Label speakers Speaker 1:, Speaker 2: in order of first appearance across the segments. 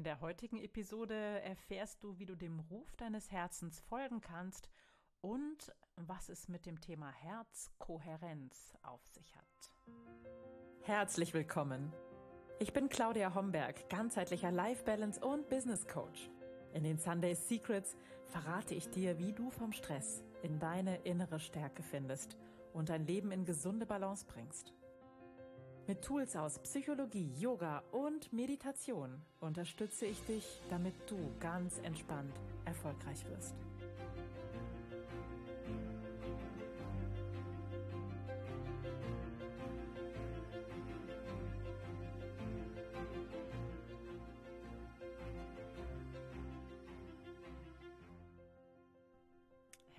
Speaker 1: In der heutigen Episode erfährst du, wie du dem Ruf deines Herzens folgen kannst und was es mit dem Thema Herzkohärenz auf sich hat. Herzlich willkommen. Ich bin Claudia Homberg, ganzheitlicher Life Balance und Business Coach. In den Sunday Secrets verrate ich dir, wie du vom Stress in deine innere Stärke findest und dein Leben in gesunde Balance bringst. Mit Tools aus Psychologie, Yoga und Meditation unterstütze ich dich, damit du ganz entspannt erfolgreich wirst.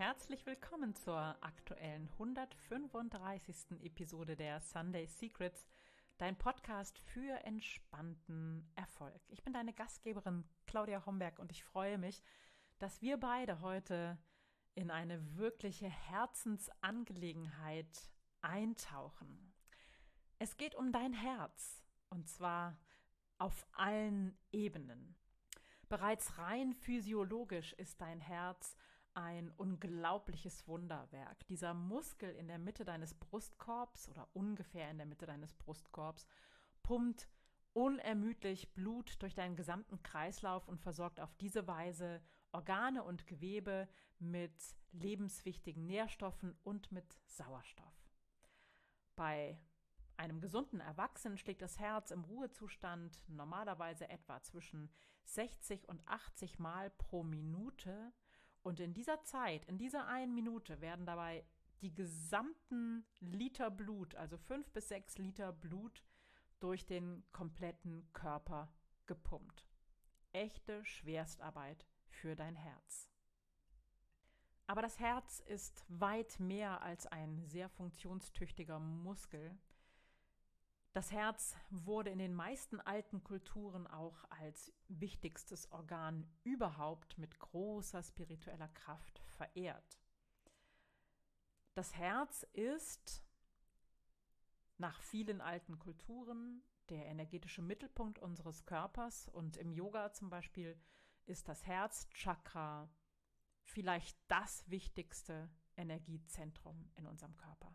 Speaker 1: Herzlich willkommen zur aktuellen 135. Episode der Sunday Secrets, dein Podcast für entspannten Erfolg. Ich bin deine Gastgeberin Claudia Homberg und ich freue mich, dass wir beide heute in eine wirkliche Herzensangelegenheit eintauchen. Es geht um dein Herz und zwar auf allen Ebenen. Bereits rein physiologisch ist dein Herz ein unglaubliches Wunderwerk. Dieser Muskel in der Mitte deines Brustkorbs oder ungefähr in der Mitte deines Brustkorbs pumpt unermüdlich Blut durch deinen gesamten Kreislauf und versorgt auf diese Weise Organe und Gewebe mit lebenswichtigen Nährstoffen und mit Sauerstoff. Bei einem gesunden Erwachsenen schlägt das Herz im Ruhezustand normalerweise etwa zwischen 60 und 80 Mal pro Minute und in dieser Zeit, in dieser einen Minute werden dabei die gesamten Liter Blut, also fünf bis sechs Liter Blut, durch den kompletten Körper gepumpt. Echte Schwerstarbeit für dein Herz. Aber das Herz ist weit mehr als ein sehr funktionstüchtiger Muskel. Das Herz wurde in den meisten alten Kulturen auch als wichtigstes Organ überhaupt mit großer spiritueller Kraft verehrt. Das Herz ist nach vielen alten Kulturen der energetische Mittelpunkt unseres Körpers und im Yoga zum Beispiel ist das Herzchakra vielleicht das wichtigste Energiezentrum in unserem Körper.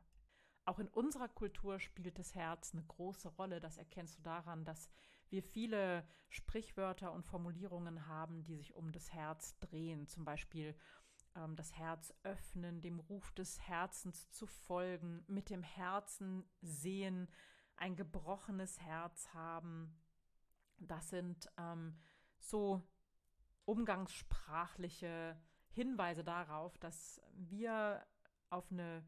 Speaker 1: Auch in unserer Kultur spielt das Herz eine große Rolle. Das erkennst du daran, dass wir viele Sprichwörter und Formulierungen haben, die sich um das Herz drehen. Zum Beispiel ähm, das Herz öffnen, dem Ruf des Herzens zu folgen, mit dem Herzen sehen, ein gebrochenes Herz haben. Das sind ähm, so umgangssprachliche Hinweise darauf, dass wir auf eine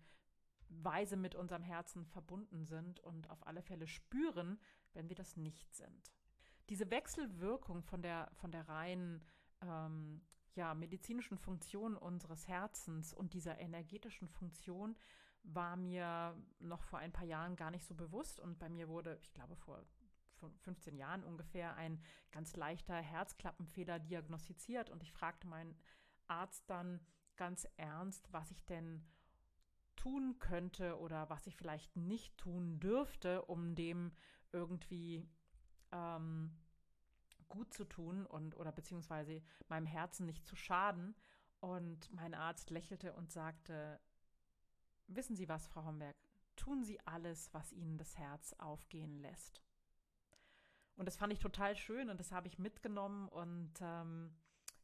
Speaker 1: Weise mit unserem Herzen verbunden sind und auf alle Fälle spüren, wenn wir das nicht sind. Diese Wechselwirkung von der, von der reinen ähm, ja, medizinischen Funktion unseres Herzens und dieser energetischen Funktion war mir noch vor ein paar Jahren gar nicht so bewusst und bei mir wurde, ich glaube vor 15 Jahren ungefähr, ein ganz leichter Herzklappenfehler diagnostiziert und ich fragte meinen Arzt dann ganz ernst, was ich denn tun könnte oder was ich vielleicht nicht tun dürfte, um dem irgendwie ähm, gut zu tun und oder beziehungsweise meinem Herzen nicht zu schaden. Und mein Arzt lächelte und sagte, wissen Sie was, Frau Homberg, tun Sie alles, was Ihnen das Herz aufgehen lässt. Und das fand ich total schön und das habe ich mitgenommen und ähm,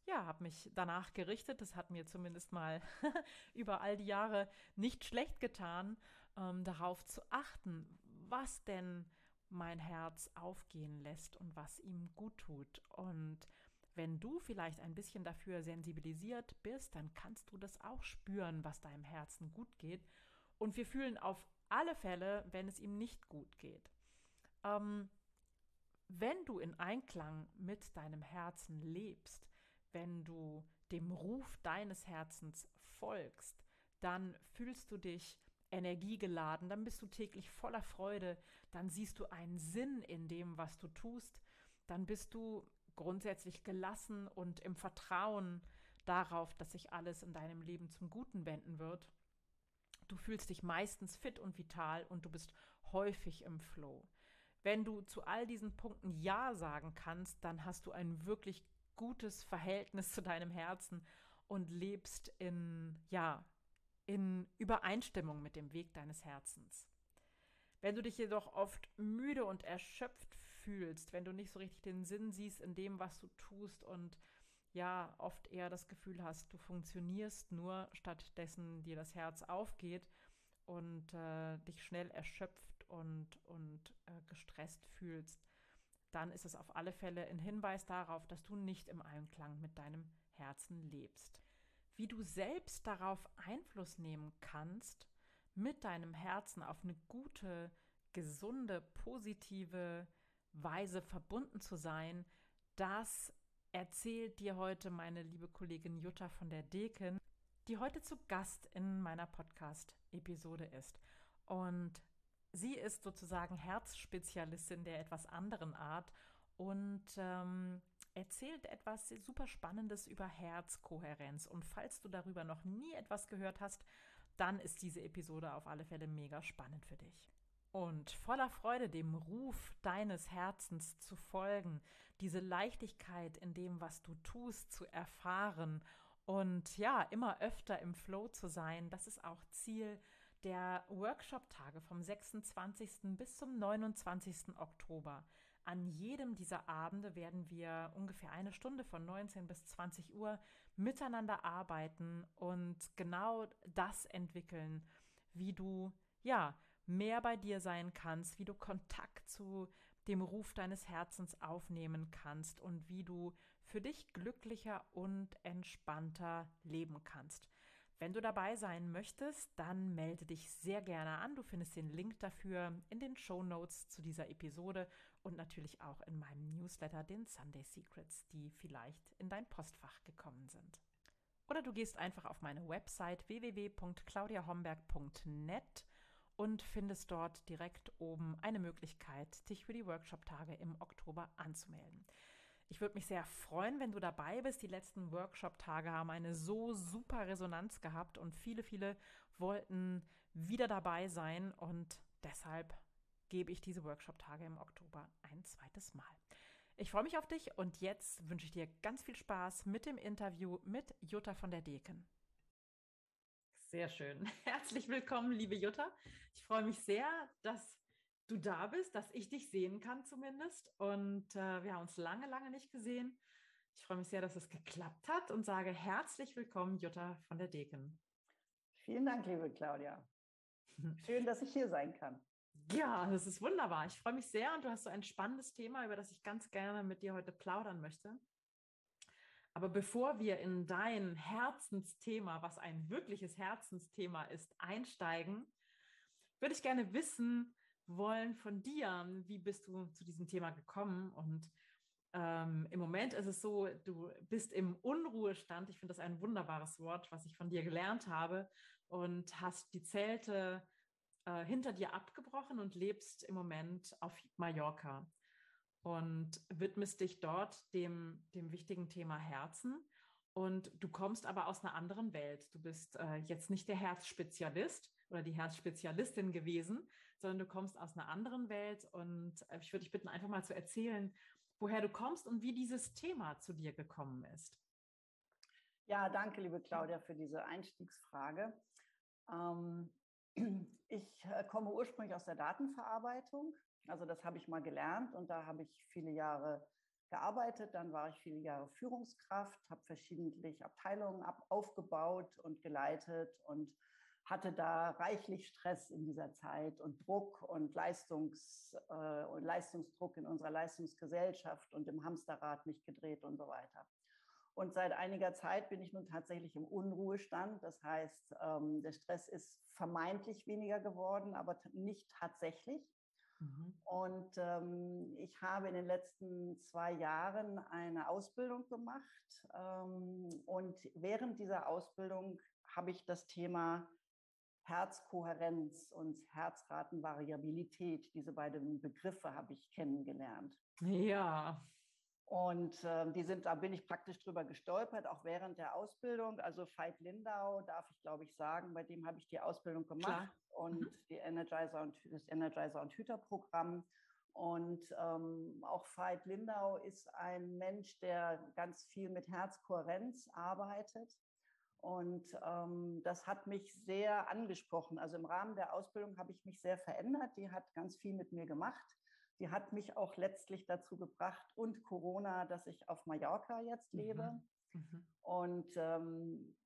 Speaker 1: ja, habe mich danach gerichtet. Das hat mir zumindest mal über all die Jahre nicht schlecht getan, ähm, darauf zu achten, was denn mein Herz aufgehen lässt und was ihm gut tut. Und wenn du vielleicht ein bisschen dafür sensibilisiert bist, dann kannst du das auch spüren, was deinem Herzen gut geht. Und wir fühlen auf alle Fälle, wenn es ihm nicht gut geht. Ähm, wenn du in Einklang mit deinem Herzen lebst, wenn du dem Ruf deines Herzens folgst, dann fühlst du dich energiegeladen, dann bist du täglich voller Freude, dann siehst du einen Sinn in dem, was du tust, dann bist du grundsätzlich gelassen und im Vertrauen darauf, dass sich alles in deinem Leben zum Guten wenden wird. Du fühlst dich meistens fit und vital und du bist häufig im Flow. Wenn du zu all diesen Punkten Ja sagen kannst, dann hast du ein wirklich gutes Verhältnis zu deinem Herzen und lebst in, ja, in Übereinstimmung mit dem Weg deines Herzens. Wenn du dich jedoch oft müde und erschöpft fühlst, wenn du nicht so richtig den Sinn siehst in dem, was du tust und ja, oft eher das Gefühl hast, du funktionierst nur, stattdessen dir das Herz aufgeht und äh, dich schnell erschöpft und, und äh, gestresst fühlst, dann ist es auf alle Fälle ein Hinweis darauf, dass du nicht im Einklang mit deinem Herzen lebst. Wie du selbst darauf Einfluss nehmen kannst, mit deinem Herzen auf eine gute, gesunde, positive Weise verbunden zu sein, das erzählt dir heute meine liebe Kollegin Jutta von der Deken, die heute zu Gast in meiner Podcast-Episode ist. Und sie ist sozusagen Herzspezialistin der etwas anderen Art und ähm, erzählt etwas super Spannendes über Herzkohärenz. Und falls du darüber noch nie etwas gehört hast, dann ist diese Episode auf alle Fälle mega spannend für dich. Und voller Freude dem Ruf deines Herzens zu folgen, diese Leichtigkeit in dem, was du tust, zu erfahren und ja, immer öfter im Flow zu sein, das ist auch Ziel der Workshop-Tage vom 26. bis zum 29. Oktober. An jedem dieser Abende werden wir ungefähr eine Stunde von 19 bis 20 Uhr miteinander arbeiten und genau das entwickeln, wie du ja mehr bei dir sein kannst, wie du Kontakt zu dem Ruf deines Herzens aufnehmen kannst und wie du für dich glücklicher und entspannter leben kannst. Wenn du dabei sein möchtest, dann melde dich sehr gerne an. Du findest den Link dafür in den Show Notes zu dieser Episode und natürlich auch in meinem Newsletter, den Sunday Secrets, die vielleicht in dein Postfach gekommen sind. Oder du gehst einfach auf meine Website www.claudiahomberg.net und findest dort direkt oben eine Möglichkeit, dich für die Workshop-Tage im Oktober anzumelden. Ich würde mich sehr freuen, wenn du dabei bist. Die letzten Workshop-Tage haben eine so super Resonanz gehabt und viele, viele wollten wieder dabei sein und deshalb gebe ich diese Workshop-Tage im Oktober ein zweites Mal. Ich freue mich auf dich und jetzt wünsche ich dir ganz viel Spaß mit dem Interview mit Jutta von der Deken. Sehr schön. Herzlich willkommen, liebe Jutta. Ich freue mich sehr, dass du da bist, dass ich dich sehen kann zumindest. Und äh, wir haben uns lange, lange nicht gesehen. Ich freue mich sehr, dass es geklappt hat und sage herzlich willkommen, Jutta von der Deken.
Speaker 2: Vielen Dank, liebe Claudia. Schön, dass ich hier sein kann.
Speaker 1: Ja, das ist wunderbar. Ich freue mich sehr und du hast so ein spannendes Thema, über das ich ganz gerne mit dir heute plaudern möchte. Aber bevor wir in dein Herzensthema, was ein wirkliches Herzensthema ist, einsteigen, würde ich gerne wissen, wollen von dir. Wie bist du zu diesem Thema gekommen? Und ähm, im Moment ist es so, du bist im Unruhestand. Ich finde das ein wunderbares Wort, was ich von dir gelernt habe. Und hast die Zelte äh, hinter dir abgebrochen und lebst im Moment auf Mallorca und widmest dich dort dem, dem wichtigen Thema Herzen. Und du kommst aber aus einer anderen Welt. Du bist äh, jetzt nicht der Herzspezialist oder die Herzspezialistin gewesen, sondern du kommst aus einer anderen Welt. Und äh, ich würde dich bitten, einfach mal zu erzählen, woher du kommst und wie dieses Thema zu dir gekommen ist.
Speaker 2: Ja, danke, liebe Claudia, für diese Einstiegsfrage. Ähm, ich äh, komme ursprünglich aus der Datenverarbeitung. Also das habe ich mal gelernt und da habe ich viele Jahre gearbeitet. Dann war ich viele Jahre Führungskraft, habe verschiedentlich Abteilungen ab, aufgebaut und geleitet und hatte da reichlich Stress in dieser Zeit und Druck und, Leistungs, äh, und Leistungsdruck in unserer Leistungsgesellschaft und im Hamsterrad mich gedreht und so weiter. Und seit einiger Zeit bin ich nun tatsächlich im Unruhestand. Das heißt, ähm, der Stress ist vermeintlich weniger geworden, aber nicht tatsächlich. Mhm. Und ähm, ich habe in den letzten zwei Jahren eine Ausbildung gemacht. Ähm, und während dieser Ausbildung habe ich das Thema Herzkohärenz und Herzratenvariabilität. Diese beiden Begriffe habe ich kennengelernt.
Speaker 1: Ja.
Speaker 2: Und äh, die sind, da bin ich praktisch drüber gestolpert, auch während der Ausbildung. Also Veit Lindau, darf ich glaube ich sagen, bei dem habe ich die Ausbildung gemacht Klar. und mhm. die Energizer und das Energizer und Hüter Programm. Und ähm, auch Veit Lindau ist ein Mensch, der ganz viel mit Herzkohärenz arbeitet. Und ähm, das hat mich sehr angesprochen. Also im Rahmen der Ausbildung habe ich mich sehr verändert. Die hat ganz viel mit mir gemacht. Die hat mich auch letztlich dazu gebracht und Corona, dass ich auf Mallorca jetzt lebe. Mhm. Mhm. Und ähm,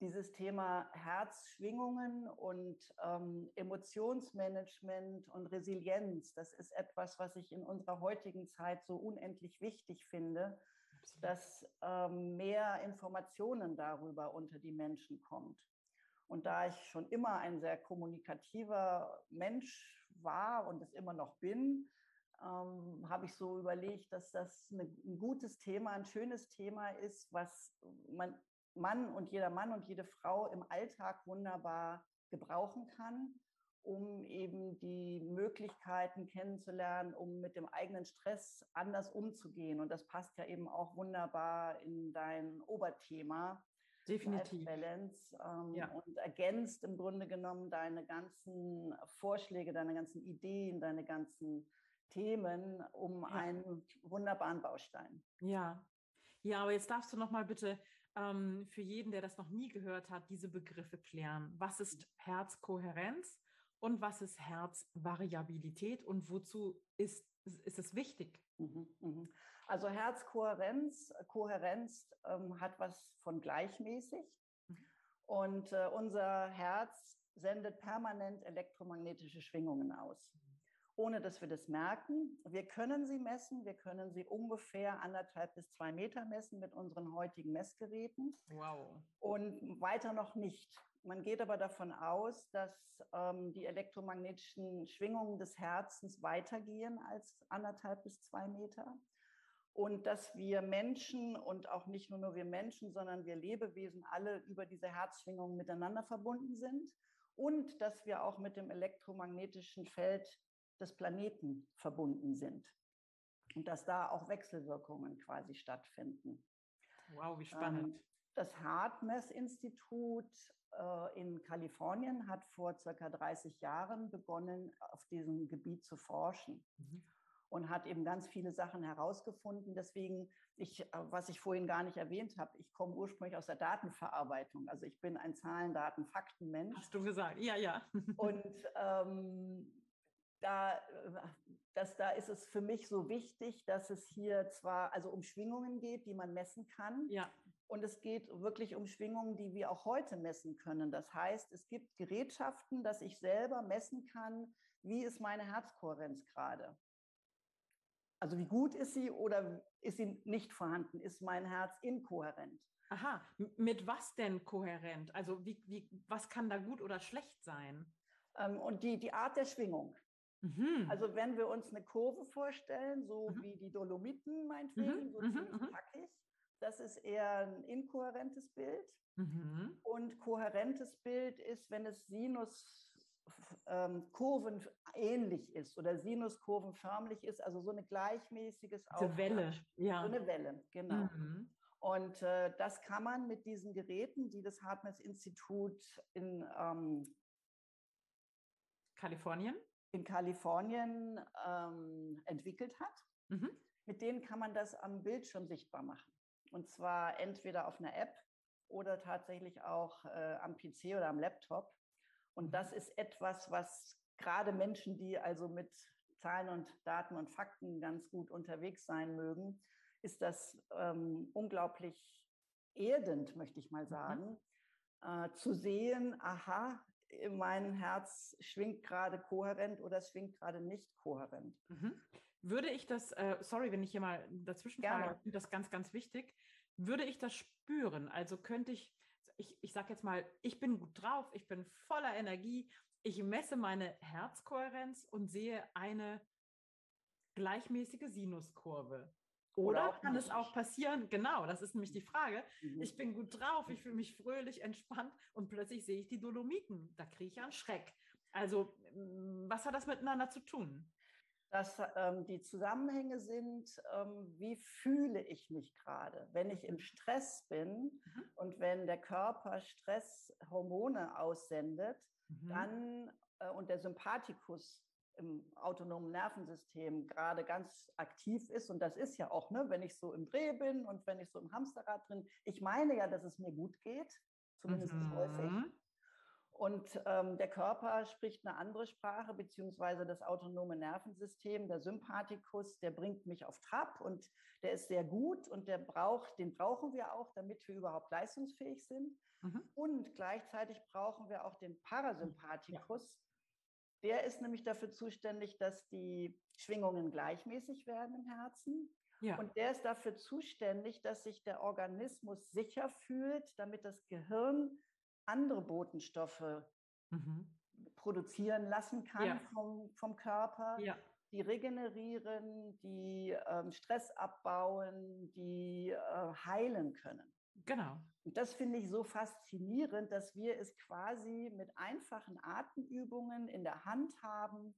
Speaker 2: dieses Thema Herzschwingungen und ähm, Emotionsmanagement und Resilienz, das ist etwas, was ich in unserer heutigen Zeit so unendlich wichtig finde. Dass ähm, mehr Informationen darüber unter die Menschen kommt. Und da ich schon immer ein sehr kommunikativer Mensch war und es immer noch bin, ähm, habe ich so überlegt, dass das eine, ein gutes Thema, ein schönes Thema ist, was man Mann und jeder Mann und jede Frau im Alltag wunderbar gebrauchen kann, um eben die Möglichkeiten kennenzulernen, um mit dem eigenen Stress anders umzugehen. Und das passt ja eben auch wunderbar in dein Oberthema.
Speaker 1: Definitiv.
Speaker 2: Balance ähm, ja. und ergänzt im Grunde genommen deine ganzen Vorschläge, deine ganzen Ideen, deine ganzen Themen um ja. einen wunderbaren Baustein.
Speaker 1: Ja, ja, aber jetzt darfst du noch mal bitte ähm, für jeden, der das noch nie gehört hat, diese Begriffe klären. Was ist Herzkohärenz und was ist Herzvariabilität und wozu ist, ist es wichtig?
Speaker 2: Mhm, mhm. Also Herzkohärenz Kohärenz ähm, hat was von gleichmäßig mhm. und äh, unser Herz sendet permanent elektromagnetische Schwingungen aus ohne dass wir das merken. Wir können sie messen. Wir können sie ungefähr anderthalb bis zwei Meter messen mit unseren heutigen Messgeräten.
Speaker 1: Wow.
Speaker 2: Und weiter noch nicht. Man geht aber davon aus, dass ähm, die elektromagnetischen Schwingungen des Herzens weitergehen als anderthalb bis zwei Meter. Und dass wir Menschen und auch nicht nur, nur wir Menschen, sondern wir Lebewesen alle über diese Herzschwingungen miteinander verbunden sind. Und dass wir auch mit dem elektromagnetischen Feld des Planeten verbunden sind und dass da auch Wechselwirkungen quasi stattfinden.
Speaker 1: Wow, wie spannend. Ähm,
Speaker 2: das HeartMath-Institut äh, in Kalifornien hat vor circa 30 Jahren begonnen, auf diesem Gebiet zu forschen. Mhm. Und hat eben ganz viele Sachen herausgefunden. Deswegen, ich, äh, was ich vorhin gar nicht erwähnt habe, ich komme ursprünglich aus der Datenverarbeitung. Also ich bin ein Zahlen, Daten, Fakten-Mensch.
Speaker 1: Hast du gesagt, ja, ja.
Speaker 2: Und ähm, da, äh, dass da ist es für mich so wichtig, dass es hier zwar also um Schwingungen geht, die man messen kann.
Speaker 1: Ja.
Speaker 2: Und es geht wirklich um Schwingungen, die wir auch heute messen können. Das heißt, es gibt Gerätschaften, dass ich selber messen kann, wie ist meine Herzkohärenz gerade. Also wie gut ist sie oder ist sie nicht vorhanden? Ist mein Herz inkohärent?
Speaker 1: Aha, mit was denn kohärent? Also wie, wie, was kann da gut oder schlecht sein?
Speaker 2: Ähm, und die, die Art der Schwingung. Mhm. Also wenn wir uns eine Kurve vorstellen, so mhm. wie die Dolomiten meinetwegen, mhm. so mhm, ziemlich mhm. packig, das ist eher ein inkohärentes Bild. Mhm. Und kohärentes Bild ist, wenn es Sinuskurven ähm, ähnlich ist oder Sinuskurvenförmlich ist, also so eine gleichmäßiges
Speaker 1: Eine Welle,
Speaker 2: ja. So eine Welle, genau. Und äh, das kann man mit diesen Geräten, die das Hartmess-Institut in ähm,
Speaker 1: Kalifornien
Speaker 2: in Kalifornien ähm, entwickelt hat. Mhm. Mit denen kann man das am Bildschirm sichtbar machen. Und zwar entweder auf einer App oder tatsächlich auch äh, am PC oder am Laptop. Und mhm. das ist etwas, was gerade Menschen, die also mit Zahlen und Daten und Fakten ganz gut unterwegs sein mögen, ist das ähm, unglaublich erdend, möchte ich mal mhm. sagen, mhm. äh, zu sehen, aha, mein Herz schwingt gerade kohärent oder es schwingt gerade nicht kohärent.
Speaker 1: Mhm. Würde ich das, äh, sorry, wenn ich hier mal dazwischen frage, ich finde das ganz, ganz wichtig, würde ich das spüren? Also könnte ich, ich, ich sage jetzt mal, ich bin gut drauf, ich bin voller Energie, ich messe meine Herzkohärenz und sehe eine gleichmäßige Sinuskurve. Oder, Oder kann es auch passieren? Genau, das ist nämlich die Frage. Mhm. Ich bin gut drauf, ich fühle mich fröhlich, entspannt und plötzlich sehe ich die Dolomiten. Da kriege ich einen Schreck. Also, mm, was hat das miteinander zu tun?
Speaker 2: Dass ähm, die Zusammenhänge sind, ähm, wie fühle ich mich gerade? Wenn ich im Stress bin mhm. und wenn der Körper Stresshormone aussendet, mhm. dann äh, und der Sympathikus im autonomen Nervensystem gerade ganz aktiv ist, und das ist ja auch, ne, wenn ich so im Dreh bin und wenn ich so im Hamsterrad drin, ich meine ja, dass es mir gut geht, zumindest mhm. häufig. Und ähm, der Körper spricht eine andere Sprache, beziehungsweise das autonome Nervensystem, der Sympathikus, der bringt mich auf Trab und der ist sehr gut und der braucht, den brauchen wir auch, damit wir überhaupt leistungsfähig sind. Mhm. Und gleichzeitig brauchen wir auch den Parasympathikus. Der ist nämlich dafür zuständig, dass die Schwingungen gleichmäßig werden im Herzen. Ja. Und der ist dafür zuständig, dass sich der Organismus sicher fühlt, damit das Gehirn andere Botenstoffe mhm. produzieren lassen kann ja. vom, vom Körper, ja. die regenerieren, die ähm, Stress abbauen, die äh, heilen können.
Speaker 1: Genau.
Speaker 2: Und das finde ich so faszinierend, dass wir es quasi mit einfachen Atemübungen in der Hand haben,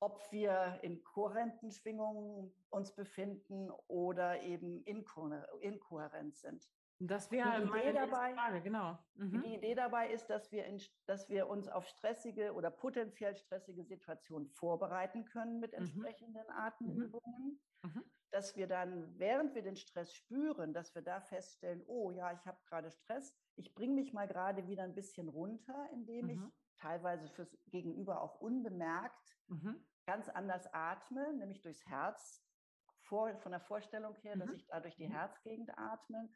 Speaker 2: ob wir in kohärenten Schwingungen uns befinden oder eben inkohärent sind.
Speaker 1: Das wäre meine dabei, Frage, genau.
Speaker 2: Mhm. Die Idee dabei ist, dass wir, in, dass wir uns auf stressige oder potenziell stressige Situationen vorbereiten können mit mhm. entsprechenden mhm. Atemübungen. Mhm. Dass wir dann, während wir den Stress spüren, dass wir da feststellen, oh ja, ich habe gerade Stress, ich bringe mich mal gerade wieder ein bisschen runter, indem ich mhm. teilweise fürs Gegenüber auch unbemerkt mhm. ganz anders atme, nämlich durchs Herz, vor, von der Vorstellung her, dass ich da durch die Herzgegend atme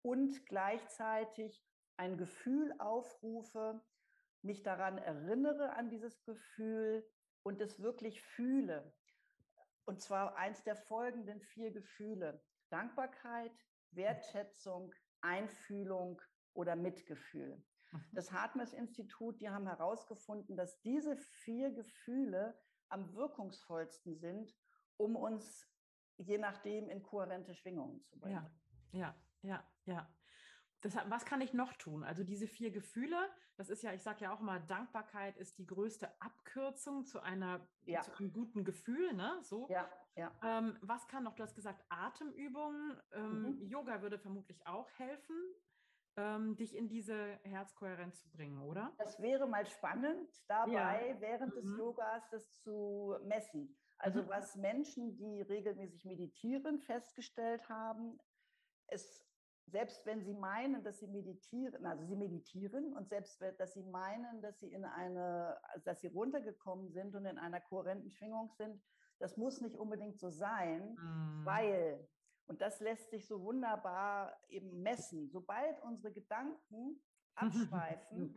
Speaker 2: und gleichzeitig ein Gefühl aufrufe, mich daran erinnere an dieses Gefühl und es wirklich fühle. Und zwar eins der folgenden vier Gefühle. Dankbarkeit, Wertschätzung, Einfühlung oder Mitgefühl. Mhm. Das Hartmers-Institut, die haben herausgefunden, dass diese vier Gefühle am wirkungsvollsten sind, um uns je nachdem in kohärente Schwingungen zu bringen.
Speaker 1: Ja, ja, ja, ja. Deshalb, was kann ich noch tun? Also diese vier Gefühle, das ist ja, ich sage ja auch immer, Dankbarkeit ist die größte Abkürzung zu einer ja. zu einem guten Gefühl, ne? So.
Speaker 2: Ja, ja.
Speaker 1: Ähm, was kann noch? Du hast gesagt, Atemübungen. Ähm, mhm. Yoga würde vermutlich auch helfen, ähm, dich in diese Herzkohärenz zu bringen, oder?
Speaker 2: Das wäre mal spannend, dabei ja. während mhm. des Yogas das zu messen. Also mhm. was Menschen, die regelmäßig meditieren, festgestellt haben, es selbst wenn sie meinen, dass sie meditieren, also sie meditieren und selbst dass sie meinen, dass sie in eine, dass sie runtergekommen sind und in einer kohärenten Schwingung sind, das muss nicht unbedingt so sein, mm. weil, und das lässt sich so wunderbar eben messen, sobald unsere Gedanken abschweifen,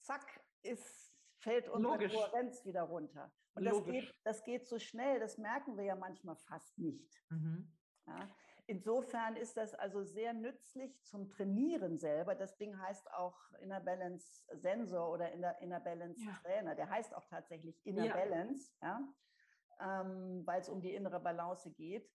Speaker 2: zack, ist, fällt unsere Logisch. Kohärenz wieder runter. Und das geht, das geht so schnell, das merken wir ja manchmal fast nicht. Mhm. Ja? Insofern ist das also sehr nützlich zum Trainieren selber. Das Ding heißt auch Inner Balance Sensor oder Inner, Inner Balance ja. Trainer. Der heißt auch tatsächlich Inner ja. Balance, ja? Ähm, weil es um die innere Balance geht.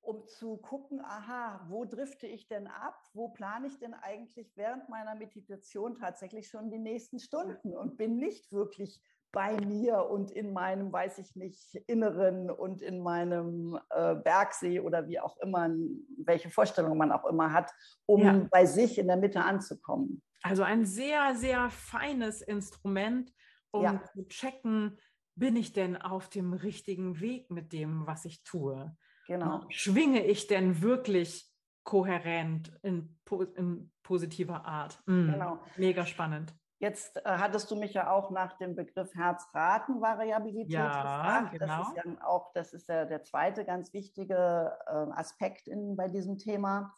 Speaker 2: Um zu gucken, aha, wo drifte ich denn ab? Wo plane ich denn eigentlich während meiner Meditation tatsächlich schon die nächsten Stunden und bin nicht wirklich bei mir und in meinem, weiß ich nicht, Inneren und in meinem äh, Bergsee oder wie auch immer, welche Vorstellung man auch immer hat, um ja. bei sich in der Mitte anzukommen.
Speaker 1: Also ein sehr, sehr feines Instrument, um ja. zu checken, bin ich denn auf dem richtigen Weg mit dem, was ich tue?
Speaker 2: Genau.
Speaker 1: Schwinge ich denn wirklich kohärent in, in positiver Art? Mhm. Genau. Mega spannend.
Speaker 2: Jetzt äh, hattest du mich ja auch nach dem Begriff Herzratenvariabilität ja, gefragt. Genau. Das ist ja auch, das ist ja der zweite ganz wichtige äh, Aspekt in, bei diesem Thema.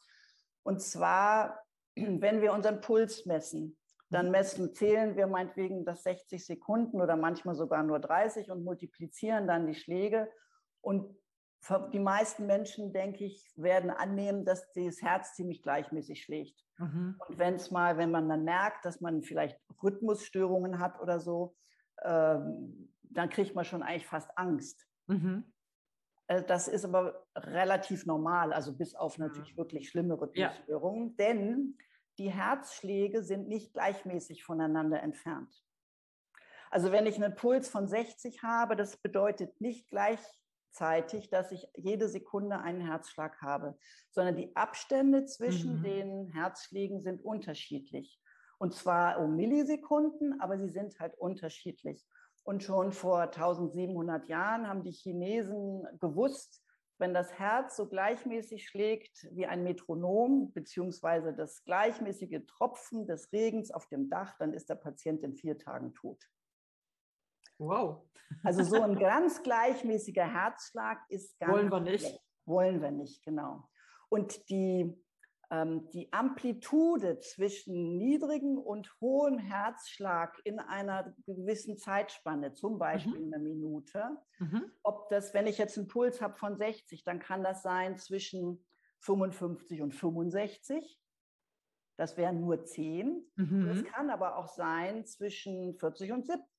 Speaker 2: Und zwar, wenn wir unseren Puls messen, dann mhm. messen, zählen wir meinetwegen das 60 Sekunden oder manchmal sogar nur 30 und multiplizieren dann die Schläge. Und die meisten Menschen, denke ich, werden annehmen, dass das Herz ziemlich gleichmäßig schlägt. Mhm. Und wenn es mal, wenn man dann merkt, dass man vielleicht Rhythmusstörungen hat oder so, ähm, dann kriegt man schon eigentlich fast Angst. Mhm. Äh, das ist aber relativ normal, also bis auf natürlich wirklich schlimme Rhythmusstörungen, ja. denn die Herzschläge sind nicht gleichmäßig voneinander entfernt. Also wenn ich einen Puls von 60 habe, das bedeutet nicht gleich gleichzeitig, dass ich jede Sekunde einen Herzschlag habe, sondern die Abstände zwischen mhm. den Herzschlägen sind unterschiedlich. Und zwar um Millisekunden, aber sie sind halt unterschiedlich. Und schon vor 1700 Jahren haben die Chinesen gewusst, wenn das Herz so gleichmäßig schlägt wie ein Metronom, beziehungsweise das gleichmäßige Tropfen des Regens auf dem Dach, dann ist der Patient in vier Tagen tot.
Speaker 1: Wow.
Speaker 2: Also so ein ganz gleichmäßiger Herzschlag ist
Speaker 1: ganz. Wollen wir nicht. Schlecht.
Speaker 2: Wollen wir nicht, genau. Und die ähm, die Amplitude zwischen niedrigem und hohem Herzschlag in einer gewissen Zeitspanne, zum Beispiel mhm. eine Minute, mhm. ob das, wenn ich jetzt einen Puls habe von 60, dann kann das sein zwischen 55 und 65. Das wären nur 10. Mhm. Es kann aber auch sein zwischen 40 und 70.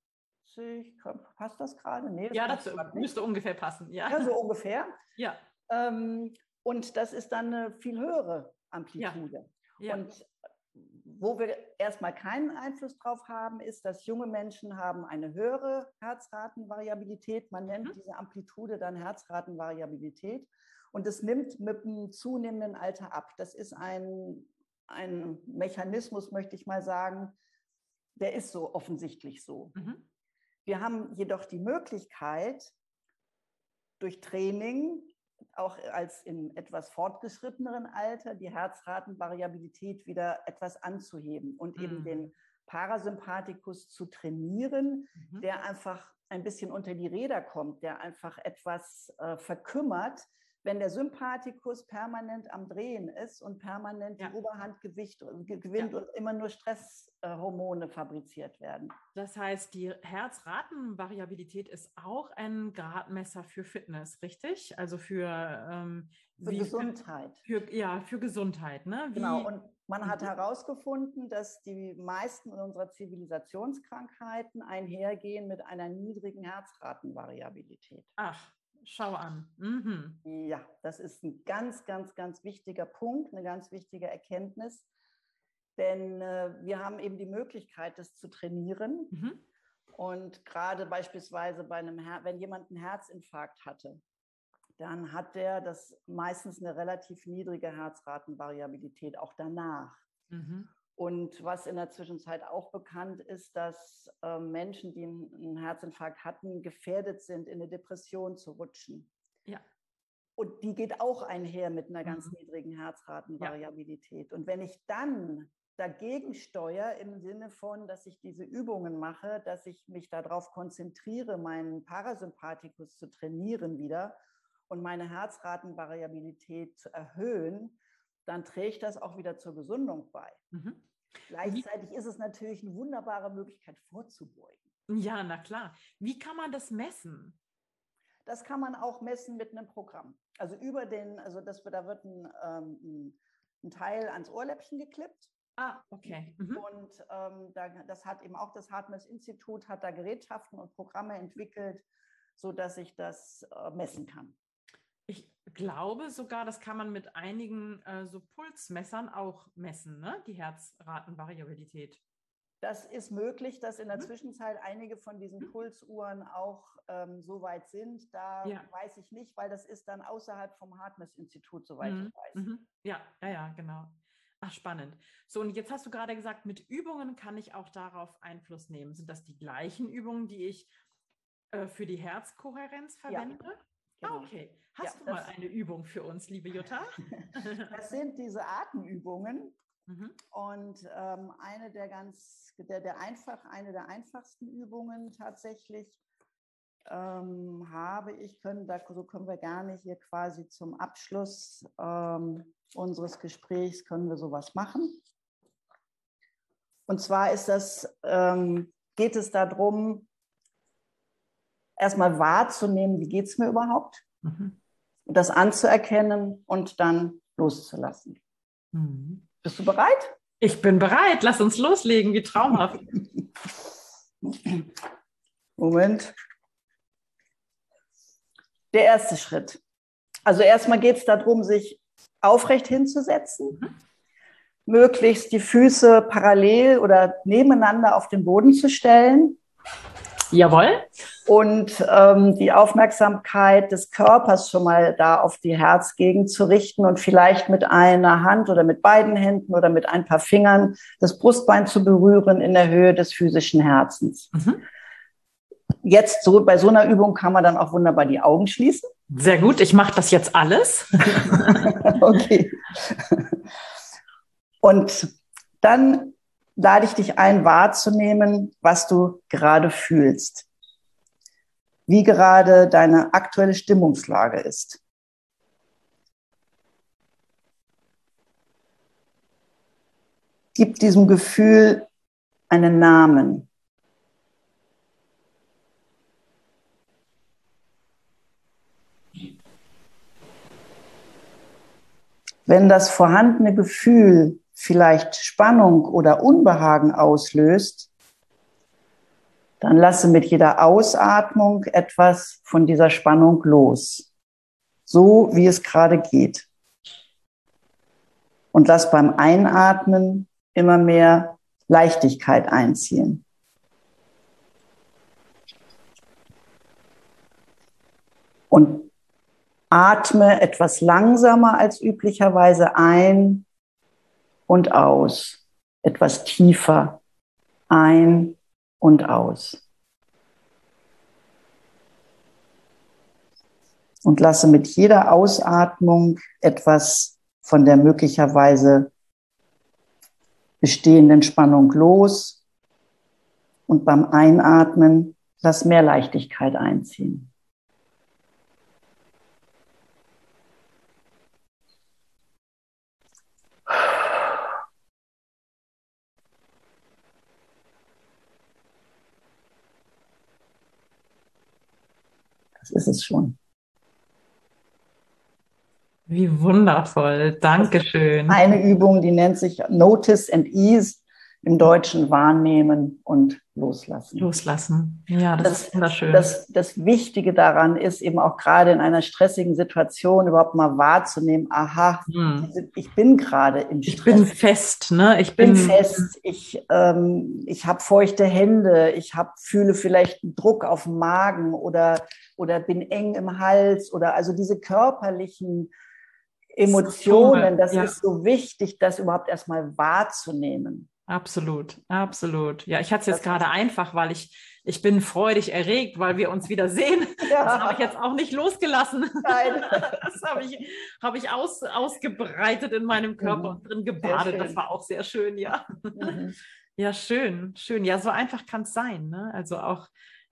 Speaker 2: Passt das gerade?
Speaker 1: Nee, das ja, das müsste ungefähr passen. Ja,
Speaker 2: ja so ungefähr.
Speaker 1: Ja.
Speaker 2: Ähm, und das ist dann eine viel höhere Amplitude. Ja. Ja. Und wo wir erstmal keinen Einfluss drauf haben, ist, dass junge Menschen haben eine höhere Herzratenvariabilität. Man nennt mhm. diese Amplitude dann Herzratenvariabilität. Und es nimmt mit dem zunehmenden Alter ab. Das ist ein, ein Mechanismus, möchte ich mal sagen, der ist so offensichtlich so. Mhm. Wir haben jedoch die Möglichkeit, durch Training auch als in etwas fortgeschritteneren Alter die Herzratenvariabilität wieder etwas anzuheben und mhm. eben den Parasympathikus zu trainieren, mhm. der einfach ein bisschen unter die Räder kommt, der einfach etwas äh, verkümmert, wenn der Sympathikus permanent am Drehen ist und permanent ja. die Oberhandgewicht gewinnt ja. und immer nur Stresshormone fabriziert werden.
Speaker 1: Das heißt, die Herzratenvariabilität ist auch ein Gradmesser für Fitness, richtig? Also für, ähm,
Speaker 2: für wie, Gesundheit.
Speaker 1: Für, ja, für Gesundheit. Ne?
Speaker 2: Wie, genau, und man hat mhm. herausgefunden, dass die meisten unserer Zivilisationskrankheiten einhergehen mit einer niedrigen Herzratenvariabilität.
Speaker 1: Ach, Schau an. Mhm.
Speaker 2: Ja, das ist ein ganz, ganz, ganz wichtiger Punkt, eine ganz wichtige Erkenntnis. Denn äh, wir haben eben die Möglichkeit, das zu trainieren. Mhm. Und gerade beispielsweise bei einem, Her wenn jemand einen Herzinfarkt hatte, dann hat der das meistens eine relativ niedrige Herzratenvariabilität auch danach. Mhm. Und was in der Zwischenzeit auch bekannt ist, dass äh, Menschen, die einen Herzinfarkt hatten, gefährdet sind, in eine Depression zu rutschen.
Speaker 1: Ja.
Speaker 2: Und die geht auch einher mit einer ganz mhm. niedrigen Herzratenvariabilität. Ja. Und wenn ich dann dagegen steuere im Sinne von, dass ich diese Übungen mache, dass ich mich darauf konzentriere, meinen Parasympathikus zu trainieren wieder und meine Herzratenvariabilität zu erhöhen, dann trägt das auch wieder zur Gesundung bei. Mhm. Gleichzeitig ist es natürlich eine wunderbare Möglichkeit vorzubeugen.
Speaker 1: Ja, na klar. Wie kann man das messen?
Speaker 2: Das kann man auch messen mit einem Programm. Also über den, also das, da wird ein, ähm, ein Teil ans Ohrläppchen geklippt.
Speaker 1: Ah, okay. Mhm.
Speaker 2: Und ähm, da, das hat eben auch das Hartmess-Institut, hat da Gerätschaften und Programme entwickelt, sodass ich das äh, messen kann.
Speaker 1: Glaube sogar, das kann man mit einigen äh, so Pulsmessern auch messen, ne? die Herzratenvariabilität.
Speaker 2: Das ist möglich, dass in der mhm. Zwischenzeit einige von diesen mhm. Pulsuhren auch ähm, so weit sind. Da ja. weiß ich nicht, weil das ist dann außerhalb vom Hartmess-Institut, soweit mhm. ich weiß.
Speaker 1: Mhm. Ja, ja, ja, genau. Ach, spannend. So, und jetzt hast du gerade gesagt, mit Übungen kann ich auch darauf Einfluss nehmen. Sind das die gleichen Übungen, die ich äh, für die Herzkohärenz verwende? Ja. Genau. okay. Hast ja, du mal eine Übung für uns, liebe Jutta?
Speaker 2: das sind diese Atemübungen. Mhm. Und ähm, eine der ganz, der, der einfach, eine der einfachsten Übungen tatsächlich ähm, habe ich, können, da, so können wir gerne hier quasi zum Abschluss ähm, unseres Gesprächs, können wir sowas machen. Und zwar ist das, ähm, geht es darum, erstmal wahrzunehmen, wie geht es mir überhaupt, mhm. das anzuerkennen und dann loszulassen. Mhm. Bist du bereit?
Speaker 1: Ich bin bereit. Lass uns loslegen. Wie traumhaft.
Speaker 2: Moment. Der erste Schritt. Also erstmal geht es darum, sich aufrecht hinzusetzen, mhm. möglichst die Füße parallel oder nebeneinander auf den Boden zu stellen
Speaker 1: Jawohl.
Speaker 2: Und ähm, die Aufmerksamkeit des Körpers schon mal da auf die Herzgegend zu richten und vielleicht mit einer Hand oder mit beiden Händen oder mit ein paar Fingern das Brustbein zu berühren in der Höhe des physischen Herzens. Mhm. jetzt so bei so einer Übung kann man dann auch wunderbar die Augen schließen.
Speaker 1: Sehr gut, ich mache das jetzt alles.
Speaker 2: okay. Und dann lade ich dich ein, wahrzunehmen, was du gerade fühlst, wie gerade deine aktuelle Stimmungslage ist. Gib diesem Gefühl einen Namen. Wenn das vorhandene Gefühl vielleicht Spannung oder Unbehagen auslöst, dann lasse mit jeder Ausatmung etwas von dieser Spannung los, so wie es gerade geht. Und lass beim Einatmen immer mehr Leichtigkeit einziehen. Und atme etwas langsamer als üblicherweise ein und aus, etwas tiefer ein und aus. Und lasse mit jeder Ausatmung etwas von der möglicherweise bestehenden Spannung los. Und beim Einatmen lass mehr Leichtigkeit einziehen. Ist es schon.
Speaker 1: Wie wundervoll. Dankeschön.
Speaker 2: Eine Übung, die nennt sich Notice and Ease im Deutschen wahrnehmen und loslassen.
Speaker 1: Loslassen. Ja, das, das ist wunderschön.
Speaker 2: Das, das Wichtige daran ist eben auch gerade in einer stressigen Situation überhaupt mal wahrzunehmen, aha, hm. ich bin gerade im
Speaker 1: Stress. Ich bin fest, ne?
Speaker 2: Ich bin, bin fest, ich, ähm, ich habe feuchte Hände, ich hab, fühle vielleicht einen Druck auf dem Magen oder, oder bin eng im Hals oder also diese körperlichen Emotionen, das ja. ist so wichtig, das überhaupt erstmal wahrzunehmen.
Speaker 1: Absolut, absolut. Ja, ich hatte es jetzt gerade einfach, weil ich, ich bin freudig erregt, weil wir uns wieder sehen. Ja. Das habe ich jetzt auch nicht losgelassen. Nein. Das habe ich, habe ich aus, ausgebreitet in meinem Körper mhm. und drin gebadet. Das war auch sehr schön, ja. Mhm. Ja, schön, schön. Ja, so einfach kann es sein. Ne? Also auch,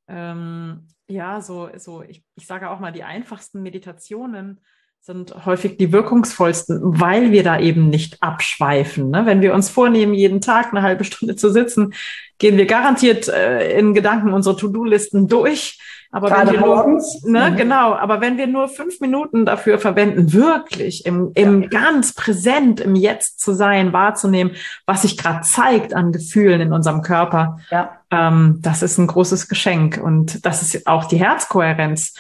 Speaker 1: ähm, ja, so, so ich, ich sage auch mal, die einfachsten Meditationen sind häufig die wirkungsvollsten, weil wir da eben nicht abschweifen. Ne? Wenn wir uns vornehmen, jeden Tag eine halbe Stunde zu sitzen, gehen wir garantiert äh, in Gedanken unsere To-Do-Listen durch. Aber Gerade wenn wir morgens. Nur, ne, mhm. Genau, aber wenn wir nur fünf Minuten dafür verwenden, wirklich im, im ja. ganz präsent im Jetzt zu sein, wahrzunehmen, was sich gerade zeigt an Gefühlen in unserem Körper, ja. ähm, das ist ein großes Geschenk. Und das ist auch die Herzkohärenz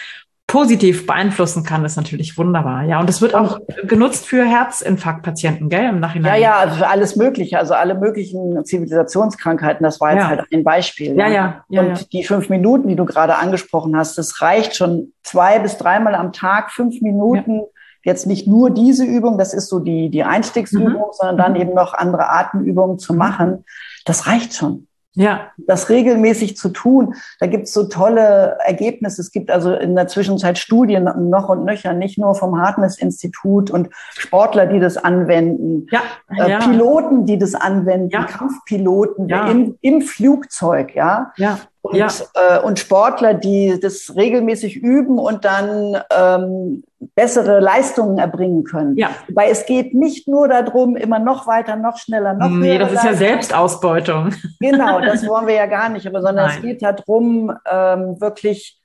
Speaker 1: positiv beeinflussen kann, ist natürlich wunderbar. Ja, und es wird auch genutzt für Herzinfarktpatienten, gell, im
Speaker 2: Nachhinein. Ja, ja, also für alles Mögliche, also alle möglichen Zivilisationskrankheiten. Das war jetzt ja. halt ein Beispiel.
Speaker 1: Ja, ja. ja
Speaker 2: und
Speaker 1: ja.
Speaker 2: die fünf Minuten, die du gerade angesprochen hast, das reicht schon zwei bis dreimal am Tag, fünf Minuten. Jetzt nicht nur diese Übung, das ist so die, die Einstiegsübung, mhm. sondern dann mhm. eben noch andere Atemübungen zu mhm. machen. Das reicht schon. Ja. Das regelmäßig zu tun, da gibt es so tolle Ergebnisse. Es gibt also in der Zwischenzeit Studien noch und nöcher, nicht nur vom Hartness-Institut und Sportler, die das anwenden, ja. Äh, ja. Piloten, die das anwenden, ja. Kampfpiloten Im, im Flugzeug, ja. ja und, ja. äh, und Sportler, die das regelmäßig üben und dann ähm, bessere Leistungen erbringen können. Ja. Weil es geht nicht nur darum, immer noch weiter, noch schneller, noch
Speaker 1: Nee, das ist ja Selbstausbeutung.
Speaker 2: Genau, das wollen wir ja gar nicht, aber sondern Nein. es geht darum, ähm, wirklich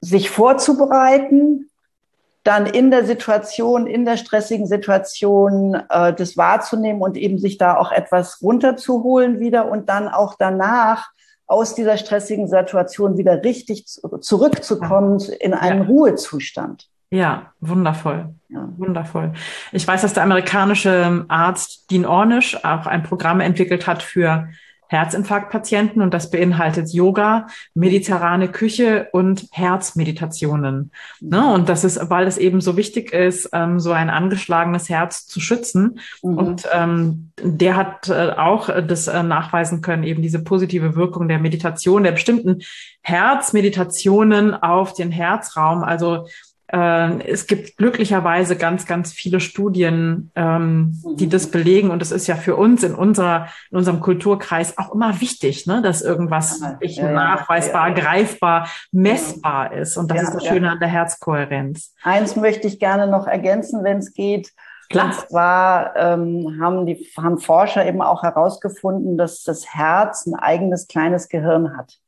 Speaker 2: sich vorzubereiten, dann in der Situation, in der stressigen Situation äh, das wahrzunehmen und eben sich da auch etwas runterzuholen wieder und dann auch danach aus dieser stressigen Situation wieder richtig zurückzukommen in einen ja. Ruhezustand.
Speaker 1: Ja, wundervoll. Ja. Wundervoll. Ich weiß, dass der amerikanische Arzt Dean Ornish auch ein Programm entwickelt hat für Herzinfarktpatienten und das beinhaltet Yoga, mediterrane Küche und Herzmeditationen. Ne? Mhm. Und das ist, weil es eben so wichtig ist, ähm, so ein angeschlagenes Herz zu schützen. Mhm. Und ähm, der hat äh, auch das äh, nachweisen können, eben diese positive Wirkung der Meditation, der bestimmten Herzmeditationen auf den Herzraum. Also es gibt glücklicherweise ganz, ganz viele Studien, ähm, die das belegen. Und es ist ja für uns in, unserer, in unserem Kulturkreis auch immer wichtig, ne, dass irgendwas ja, nachweisbar, ja, ja. greifbar, messbar ist. Und das ist das Schöne an der Herzkohärenz.
Speaker 2: Eins möchte ich gerne noch ergänzen, wenn es geht. Klar. Und zwar ähm, haben, die, haben Forscher eben auch herausgefunden, dass das Herz ein eigenes kleines Gehirn hat.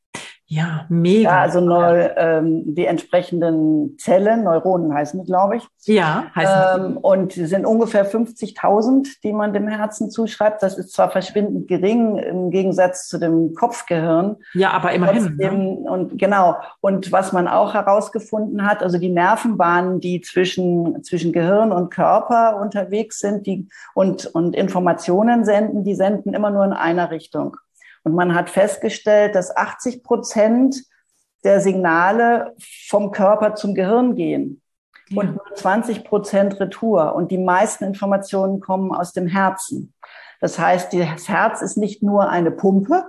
Speaker 1: Ja, mega. Ja,
Speaker 2: also neu, ähm, die entsprechenden Zellen, Neuronen heißen die, glaube ich.
Speaker 1: Ja,
Speaker 2: heißen ähm, Und sind ungefähr 50.000, die man dem Herzen zuschreibt. Das ist zwar verschwindend gering im Gegensatz zu dem Kopfgehirn.
Speaker 1: Ja, aber immerhin.
Speaker 2: Ne? Trotzdem, ne? Und genau. Und was man auch herausgefunden hat, also die Nervenbahnen, die zwischen, zwischen Gehirn und Körper unterwegs sind, die und, und Informationen senden, die senden immer nur in einer Richtung. Und man hat festgestellt, dass 80 Prozent der Signale vom Körper zum Gehirn gehen ja. und nur 20 Prozent Retour. Und die meisten Informationen kommen aus dem Herzen. Das heißt, das Herz ist nicht nur eine Pumpe,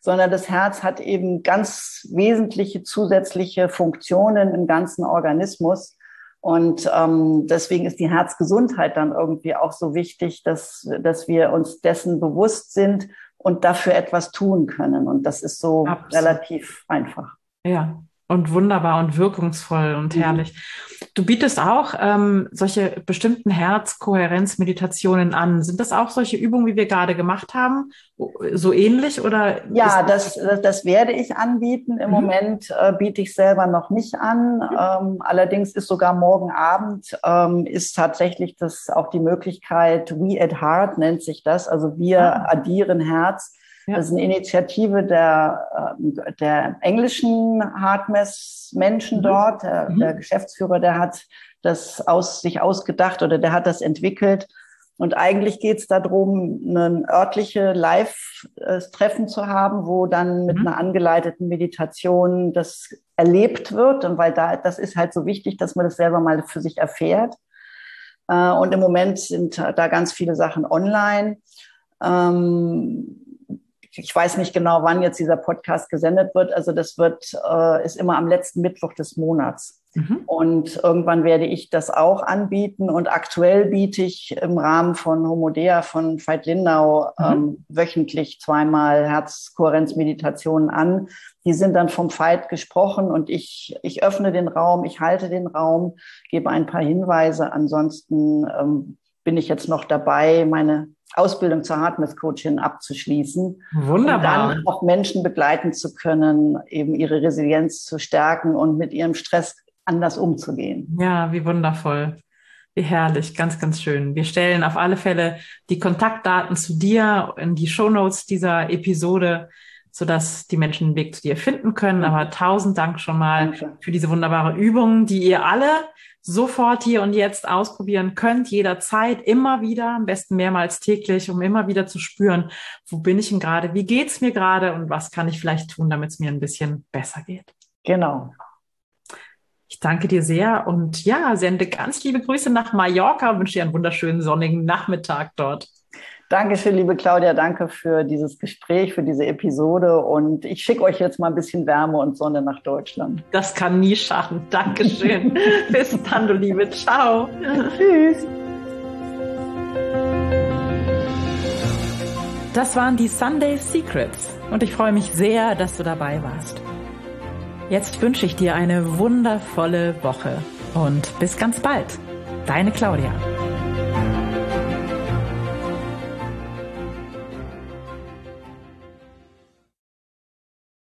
Speaker 2: sondern das Herz hat eben ganz wesentliche zusätzliche Funktionen im ganzen Organismus. Und ähm, deswegen ist die Herzgesundheit dann irgendwie auch so wichtig, dass, dass wir uns dessen bewusst sind und dafür etwas tun können. Und das ist so Absolut. relativ einfach.
Speaker 1: Ja, und wunderbar und wirkungsvoll und mhm. herrlich. Du bietest auch ähm, solche bestimmten Herzkohärenzmeditationen an. Sind das auch solche Übungen, wie wir gerade gemacht haben? So ähnlich oder?
Speaker 2: Ja, das, das werde ich anbieten. Im mhm. Moment äh, biete ich selber noch nicht an. Mhm. Ähm, allerdings ist sogar morgen Abend ähm, ist tatsächlich das auch die Möglichkeit, We at Heart nennt sich das. Also wir ah. addieren Herz ja. Das ist eine Initiative der, äh, der englischen Hardmess-Menschen mhm. dort. Der, mhm. der, Geschäftsführer, der hat das aus, sich ausgedacht oder der hat das entwickelt. Und eigentlich geht es darum, ein örtliche Live-Treffen zu haben, wo dann mit mhm. einer angeleiteten Meditation das erlebt wird. Und weil da, das ist halt so wichtig, dass man das selber mal für sich erfährt. Äh, und im Moment sind da ganz viele Sachen online. Ähm, ich weiß nicht genau, wann jetzt dieser Podcast gesendet wird. Also das wird, äh, ist immer am letzten Mittwoch des Monats. Mhm. Und irgendwann werde ich das auch anbieten. Und aktuell biete ich im Rahmen von Homodea von Veit Lindau mhm. ähm, wöchentlich zweimal Herzkohärenzmeditationen an. Die sind dann vom Veit gesprochen und ich, ich öffne den Raum, ich halte den Raum, gebe ein paar Hinweise. Ansonsten ähm, bin ich jetzt noch dabei, meine Ausbildung zur Hardness-Coachin abzuschließen.
Speaker 1: Wunderbar.
Speaker 2: Und dann auch Menschen begleiten zu können, eben ihre Resilienz zu stärken und mit ihrem Stress anders umzugehen.
Speaker 1: Ja, wie wundervoll. Wie herrlich, ganz, ganz schön. Wir stellen auf alle Fälle die Kontaktdaten zu dir in die Shownotes dieser Episode, sodass die Menschen den Weg zu dir finden können. Aber tausend Dank schon mal Danke. für diese wunderbare Übung, die ihr alle sofort hier und jetzt ausprobieren könnt, jederzeit, immer wieder, am besten mehrmals täglich, um immer wieder zu spüren, wo bin ich denn gerade, wie geht's mir gerade und was kann ich vielleicht tun, damit es mir ein bisschen besser geht.
Speaker 2: Genau.
Speaker 1: Ich danke dir sehr und ja, sende ganz liebe Grüße nach Mallorca und wünsche dir einen wunderschönen sonnigen Nachmittag dort.
Speaker 2: Dankeschön, liebe Claudia. Danke für dieses Gespräch, für diese Episode. Und ich schicke euch jetzt mal ein bisschen Wärme und Sonne nach Deutschland.
Speaker 1: Das kann nie schaden. Dankeschön. Bis dann, du Liebe. Ciao. Tschüss. Das waren die Sunday Secrets und ich freue mich sehr, dass du dabei warst. Jetzt wünsche ich dir eine wundervolle Woche und bis ganz bald. Deine Claudia.